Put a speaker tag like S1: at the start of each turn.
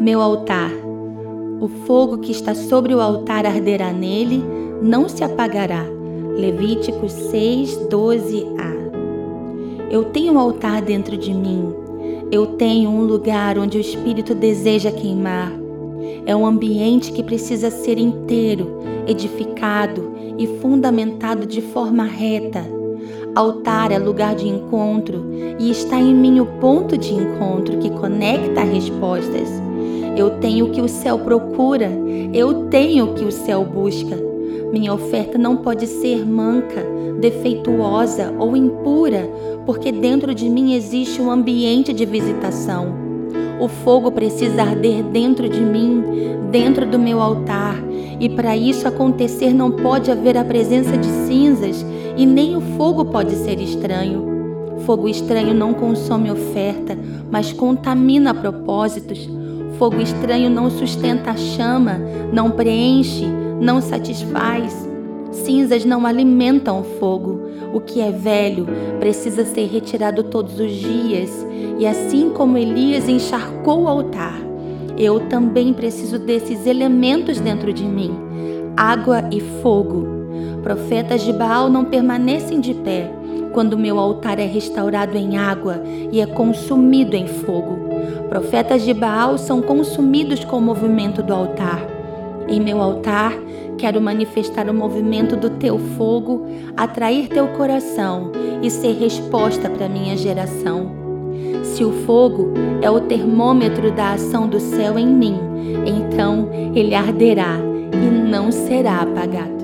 S1: Meu altar. O fogo que está sobre o altar arderá nele, não se apagará. Levíticos 6, 12a. Eu tenho um altar dentro de mim. Eu tenho um lugar onde o Espírito deseja queimar. É um ambiente que precisa ser inteiro, edificado e fundamentado de forma reta. Altar é lugar de encontro e está em mim o ponto de encontro que conecta respostas. Eu tenho o que o céu procura, eu tenho o que o céu busca. Minha oferta não pode ser manca, defeituosa ou impura, porque dentro de mim existe um ambiente de visitação. O fogo precisa arder dentro de mim, dentro do meu altar, e para isso acontecer não pode haver a presença de cinzas e nem o fogo pode ser estranho. Fogo estranho não consome oferta, mas contamina propósitos. Fogo estranho não sustenta a chama, não preenche, não satisfaz. Cinzas não alimentam o fogo. O que é velho precisa ser retirado todos os dias. E assim como Elias encharcou o altar, eu também preciso desses elementos dentro de mim: água e fogo. Profetas de Baal não permanecem de pé quando meu altar é restaurado em água e é consumido em fogo. Profetas de Baal são consumidos com o movimento do altar. Em meu altar, quero manifestar o movimento do teu fogo, atrair teu coração e ser resposta para minha geração. Se o fogo é o termômetro da ação do céu em mim, então ele arderá e não será apagado.